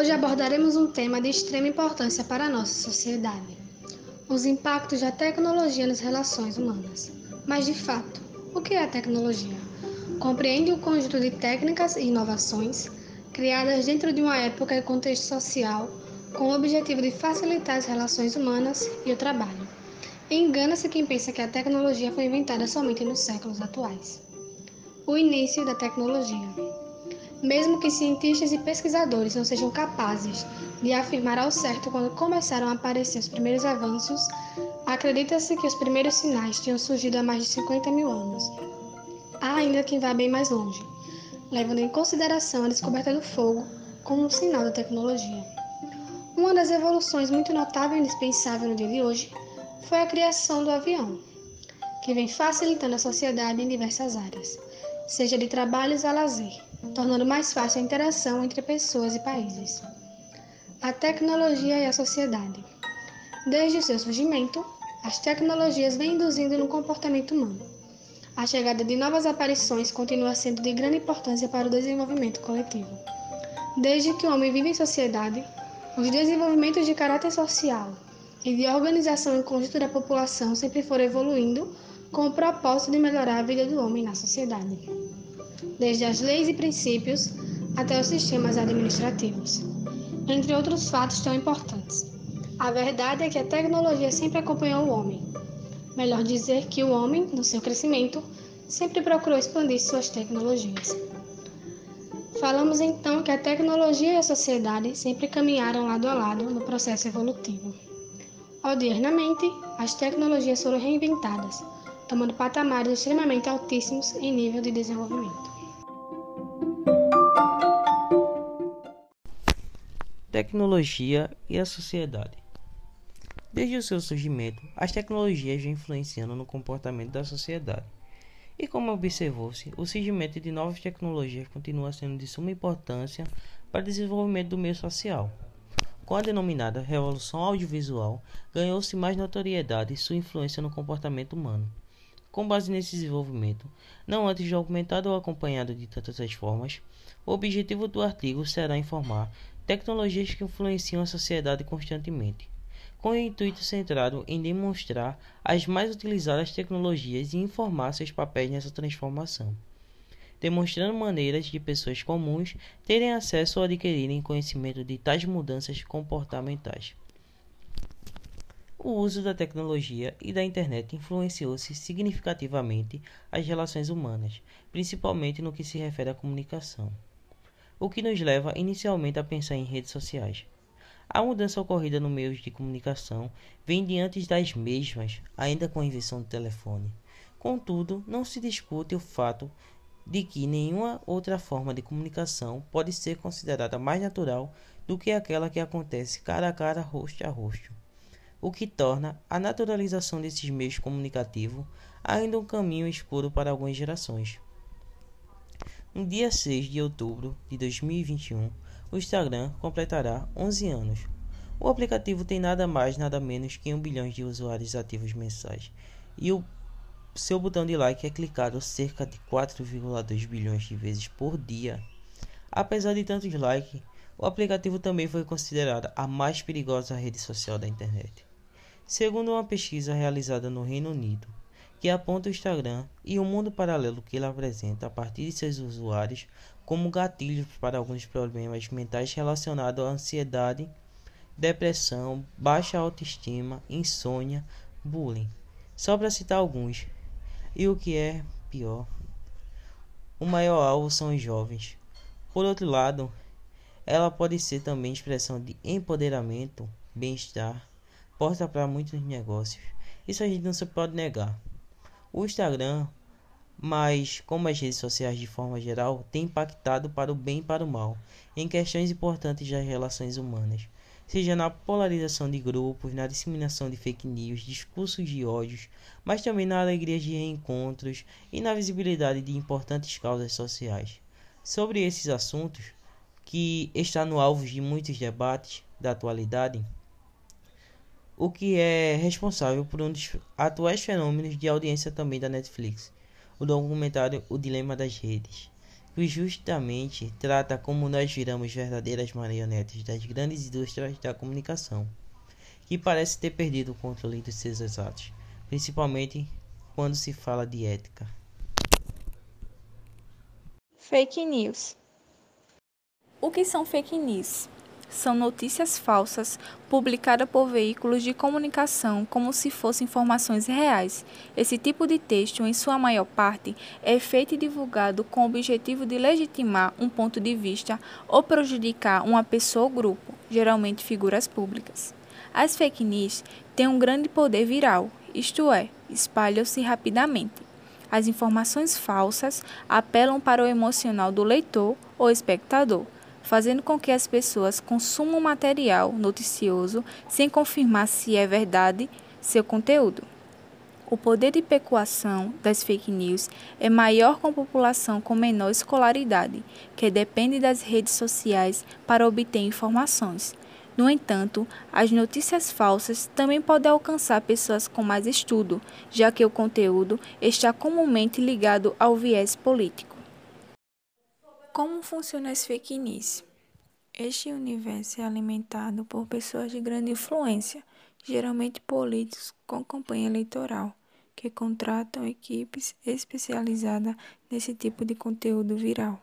Hoje abordaremos um tema de extrema importância para a nossa sociedade: os impactos da tecnologia nas relações humanas. Mas, de fato, o que é a tecnologia? Compreende o conjunto de técnicas e inovações criadas dentro de uma época e contexto social com o objetivo de facilitar as relações humanas e o trabalho. Engana-se quem pensa que a tecnologia foi inventada somente nos séculos atuais. O início da tecnologia. Mesmo que cientistas e pesquisadores não sejam capazes de afirmar ao certo quando começaram a aparecer os primeiros avanços, acredita-se que os primeiros sinais tinham surgido há mais de 50 mil anos. Há ainda quem vá bem mais longe, levando em consideração a descoberta do fogo como um sinal da tecnologia. Uma das evoluções muito notável e indispensável no dia de hoje foi a criação do avião, que vem facilitando a sociedade em diversas áreas, seja de trabalhos a lazer tornando mais fácil a interação entre pessoas e países. A tecnologia e a sociedade. Desde o seu surgimento, as tecnologias vêm induzindo no comportamento humano. A chegada de novas aparições continua sendo de grande importância para o desenvolvimento coletivo. Desde que o homem vive em sociedade, os desenvolvimentos de caráter social e de organização em conjunto da população sempre foram evoluindo com o propósito de melhorar a vida do homem na sociedade desde as leis e princípios até os sistemas administrativos, entre outros fatos tão importantes. A verdade é que a tecnologia sempre acompanhou o homem. Melhor dizer que o homem, no seu crescimento, sempre procurou expandir suas tecnologias. Falamos então que a tecnologia e a sociedade sempre caminharam lado a lado no processo evolutivo. Odiernamente, as tecnologias foram reinventadas, tomando patamares extremamente altíssimos em nível de desenvolvimento. Tecnologia e a sociedade. Desde o seu surgimento, as tecnologias vêm influenciando no comportamento da sociedade. E como observou-se, o surgimento de novas tecnologias continua sendo de suma importância para o desenvolvimento do meio social. Com a denominada Revolução Audiovisual, ganhou-se mais notoriedade sua influência no comportamento humano. Com base nesse desenvolvimento, não antes documentado ou acompanhado de tantas as formas, o objetivo do artigo será informar tecnologias que influenciam a sociedade constantemente, com o intuito centrado em demonstrar as mais utilizadas tecnologias e informar seus papéis nessa transformação, demonstrando maneiras de pessoas comuns terem acesso ou adquirirem conhecimento de tais mudanças comportamentais. O uso da tecnologia e da internet influenciou-se significativamente as relações humanas, principalmente no que se refere à comunicação, o que nos leva inicialmente a pensar em redes sociais. A mudança ocorrida no meio de comunicação vem diante das mesmas, ainda com a invenção do telefone. Contudo, não se discute o fato de que nenhuma outra forma de comunicação pode ser considerada mais natural do que aquela que acontece cara a cara, rosto a rosto o que torna a naturalização desses meios comunicativos ainda um caminho escuro para algumas gerações. No dia 6 de outubro de 2021, o Instagram completará 11 anos. O aplicativo tem nada mais nada menos que 1 bilhão de usuários ativos mensais e o seu botão de like é clicado cerca de 4,2 bilhões de vezes por dia. Apesar de tantos likes, o aplicativo também foi considerado a mais perigosa rede social da internet segundo uma pesquisa realizada no Reino Unido, que aponta o Instagram e o mundo paralelo que ele apresenta a partir de seus usuários como gatilhos para alguns problemas mentais relacionados à ansiedade, depressão, baixa autoestima, insônia, bullying. Só para citar alguns. E o que é pior, o maior alvo são os jovens. Por outro lado, ela pode ser também expressão de empoderamento, bem-estar, porta para muitos negócios. Isso a gente não se pode negar. O Instagram, mas como as redes sociais de forma geral, tem impactado para o bem e para o mal em questões importantes das relações humanas, seja na polarização de grupos, na disseminação de fake news, discursos de ódios, mas também na alegria de reencontros e na visibilidade de importantes causas sociais. Sobre esses assuntos, que está no alvo de muitos debates da atualidade, o que é responsável por um dos atuais fenômenos de audiência também da Netflix, o documentário O Dilema das Redes, que justamente trata como nós viramos verdadeiras marionetes das grandes indústrias da comunicação, que parece ter perdido o controle dos seus atos, principalmente quando se fala de ética. Fake news. O que são fake news? São notícias falsas publicadas por veículos de comunicação como se fossem informações reais. Esse tipo de texto, em sua maior parte, é feito e divulgado com o objetivo de legitimar um ponto de vista ou prejudicar uma pessoa ou grupo, geralmente figuras públicas. As fake news têm um grande poder viral, isto é, espalham-se rapidamente. As informações falsas apelam para o emocional do leitor ou espectador, fazendo com que as pessoas consumam material noticioso sem confirmar se é verdade seu conteúdo. O poder de pecuação das fake news é maior com a população com menor escolaridade, que depende das redes sociais para obter informações. No entanto, as notícias falsas também podem alcançar pessoas com mais estudo, já que o conteúdo está comumente ligado ao viés político. Como funcionam as fake news? Este universo é alimentado por pessoas de grande influência, geralmente políticos com campanha eleitoral, que contratam equipes especializadas nesse tipo de conteúdo viral.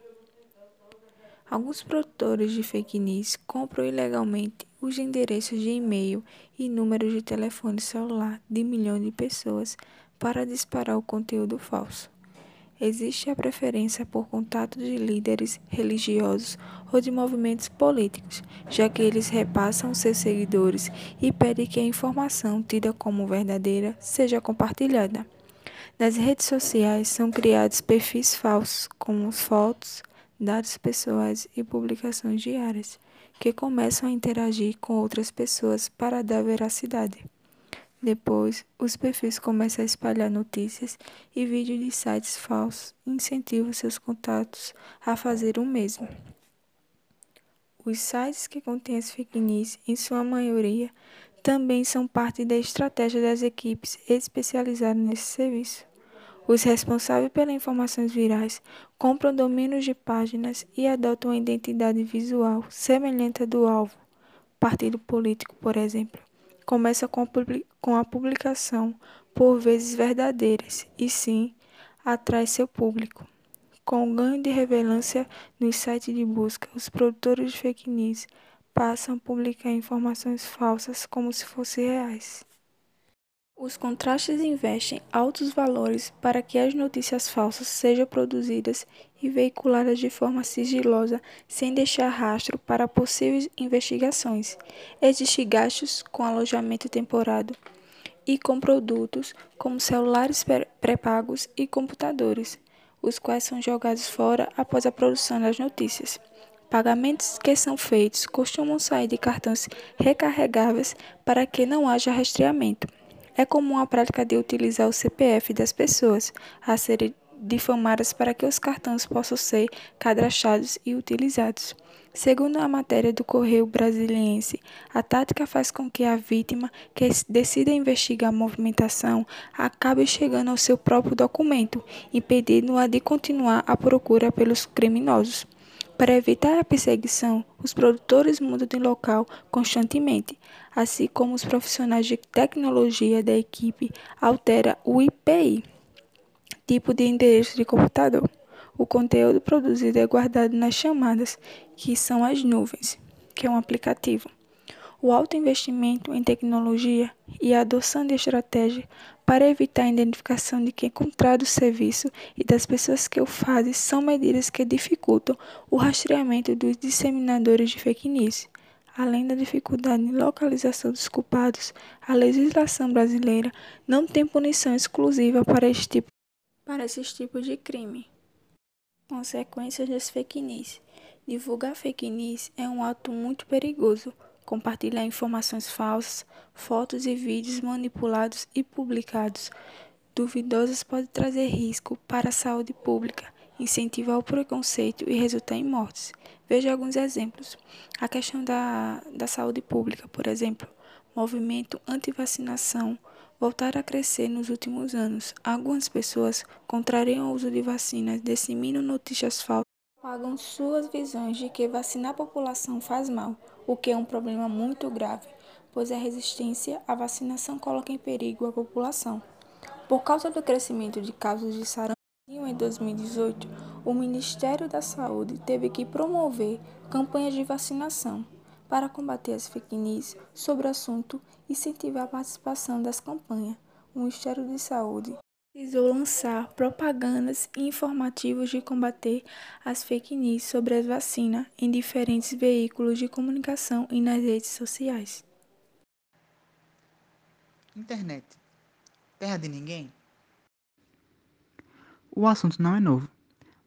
Alguns produtores de fake news compram ilegalmente os endereços de e-mail e números de telefone celular de milhões de pessoas para disparar o conteúdo falso. Existe a preferência por contato de líderes religiosos ou de movimentos políticos, já que eles repassam seus seguidores e pedem que a informação tida como verdadeira seja compartilhada. Nas redes sociais são criados perfis falsos, como fotos, dados pessoais e publicações diárias, que começam a interagir com outras pessoas para dar veracidade. Depois, os perfis começam a espalhar notícias e vídeos de sites falsos e incentivam seus contatos a fazer o mesmo. Os sites que contêm as fake news, em sua maioria, também são parte da estratégia das equipes especializadas nesse serviço. Os responsáveis pelas informações virais compram domínios de páginas e adotam uma identidade visual semelhante à do alvo. Partido político, por exemplo, começa com a publicação, por vezes verdadeiras, e sim atrai seu público. Com o ganho de relevância nos sites de busca, os produtores de fake news passam a publicar informações falsas como se fossem reais. Os contrastes investem altos valores para que as notícias falsas sejam produzidas e veiculadas de forma sigilosa, sem deixar rastro para possíveis investigações. Existem gastos com alojamento temporário e com produtos como celulares pré-pagos e computadores, os quais são jogados fora após a produção das notícias. Pagamentos que são feitos costumam sair de cartões recarregáveis para que não haja rastreamento. É comum a prática de utilizar o CPF das pessoas a serem difamadas para que os cartões possam ser cadastrados e utilizados. Segundo a matéria do Correio Brasiliense, a tática faz com que a vítima, que decida investigar a movimentação, acabe chegando ao seu próprio documento, impedindo-a de continuar a procura pelos criminosos. Para evitar a perseguição, os produtores mudam de local constantemente, assim como os profissionais de tecnologia da equipe altera o IPI, tipo de endereço de computador. O conteúdo produzido é guardado nas chamadas, que são as nuvens, que é um aplicativo. O alto investimento em tecnologia e a adoção de estratégia para evitar a identificação de quem contrata o serviço e das pessoas que o fazem são medidas que dificultam o rastreamento dos disseminadores de fake news. Além da dificuldade de localização dos culpados, a legislação brasileira não tem punição exclusiva para, esse tipo, para esses tipos de crime. Consequências das fake news. Divulgar fake news é um ato muito perigoso compartilhar informações falsas, fotos e vídeos manipulados e publicados duvidosos pode trazer risco para a saúde pública, incentivar o preconceito e resultar em mortes. Veja alguns exemplos. A questão da, da saúde pública, por exemplo, movimento anti-vacinação voltar a crescer nos últimos anos. Algumas pessoas contrariam o uso de vacinas, disseminam notícias falsas Pagam suas visões de que vacinar a população faz mal, o que é um problema muito grave, pois a resistência à vacinação coloca em perigo a população. Por causa do crescimento de casos de sarampo em 2018, o Ministério da Saúde teve que promover campanhas de vacinação. Para combater as fake news sobre o assunto e incentivar a participação das campanhas, o Ministério da Saúde precisou lançar propagandas e informativos de combater as fake news sobre as vacinas em diferentes veículos de comunicação e nas redes sociais. Internet. Terra de ninguém? O assunto não é novo,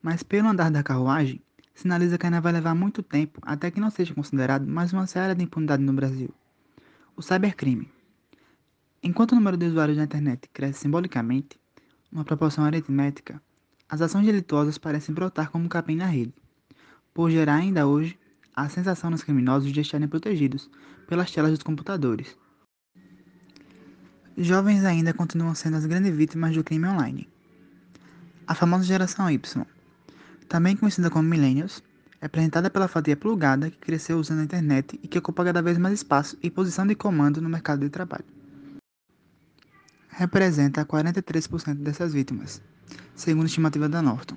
mas pelo andar da carruagem, sinaliza que ainda vai levar muito tempo até que não seja considerado mais uma série de impunidade no Brasil. O cybercrime. Enquanto o número de usuários da internet cresce simbolicamente, numa proporção aritmética, as ações delituosas parecem brotar como capim na rede, por gerar ainda hoje a sensação nos criminosos de estarem protegidos pelas telas dos computadores. Jovens ainda continuam sendo as grandes vítimas do crime online a famosa geração Y, também conhecida como Millennials, é apresentada pela fatia plugada que cresceu usando a internet e que ocupa cada vez mais espaço e posição de comando no mercado de trabalho. Representa 43% dessas vítimas, segundo a estimativa da Norton.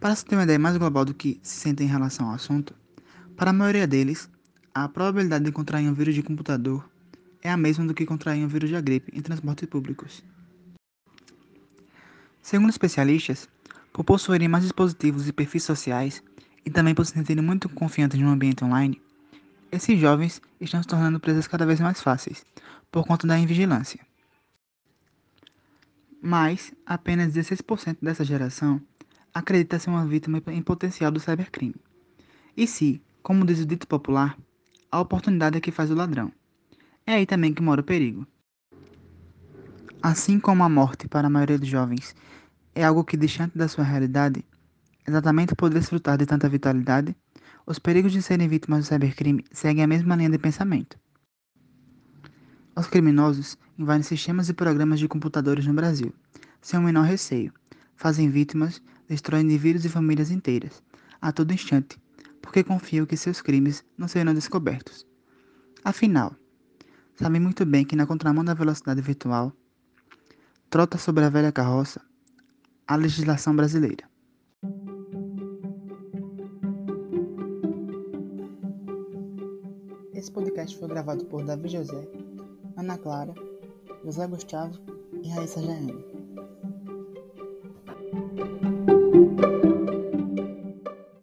Para se ter uma ideia mais global do que se sente em relação ao assunto, para a maioria deles, a probabilidade de contrair um vírus de computador é a mesma do que contrair um vírus de gripe em transportes públicos. Segundo especialistas, por possuírem mais dispositivos e perfis sociais, e também por se sentirem muito confiantes no ambiente online, esses jovens estão se tornando presas cada vez mais fáceis, por conta da invigilância. Mas apenas 16% dessa geração acredita ser uma vítima em potencial do cybercrime. E se, como diz o dito popular, a oportunidade é que faz o ladrão. É aí também que mora o perigo. Assim como a morte para a maioria dos jovens é algo que, distante da sua realidade, exatamente por desfrutar de tanta vitalidade, os perigos de serem vítimas do cybercrime seguem a mesma linha de pensamento. Os criminosos invadem sistemas e programas de computadores no Brasil, sem o menor receio, fazem vítimas, destroem indivíduos e famílias inteiras, a todo instante, porque confiam que seus crimes não serão descobertos. Afinal, sabem muito bem que na contramão da velocidade virtual, trota sobre a velha carroça a legislação brasileira. Esse podcast foi gravado por Davi José, Ana Clara, José Gustavo e Raíssa Jaene.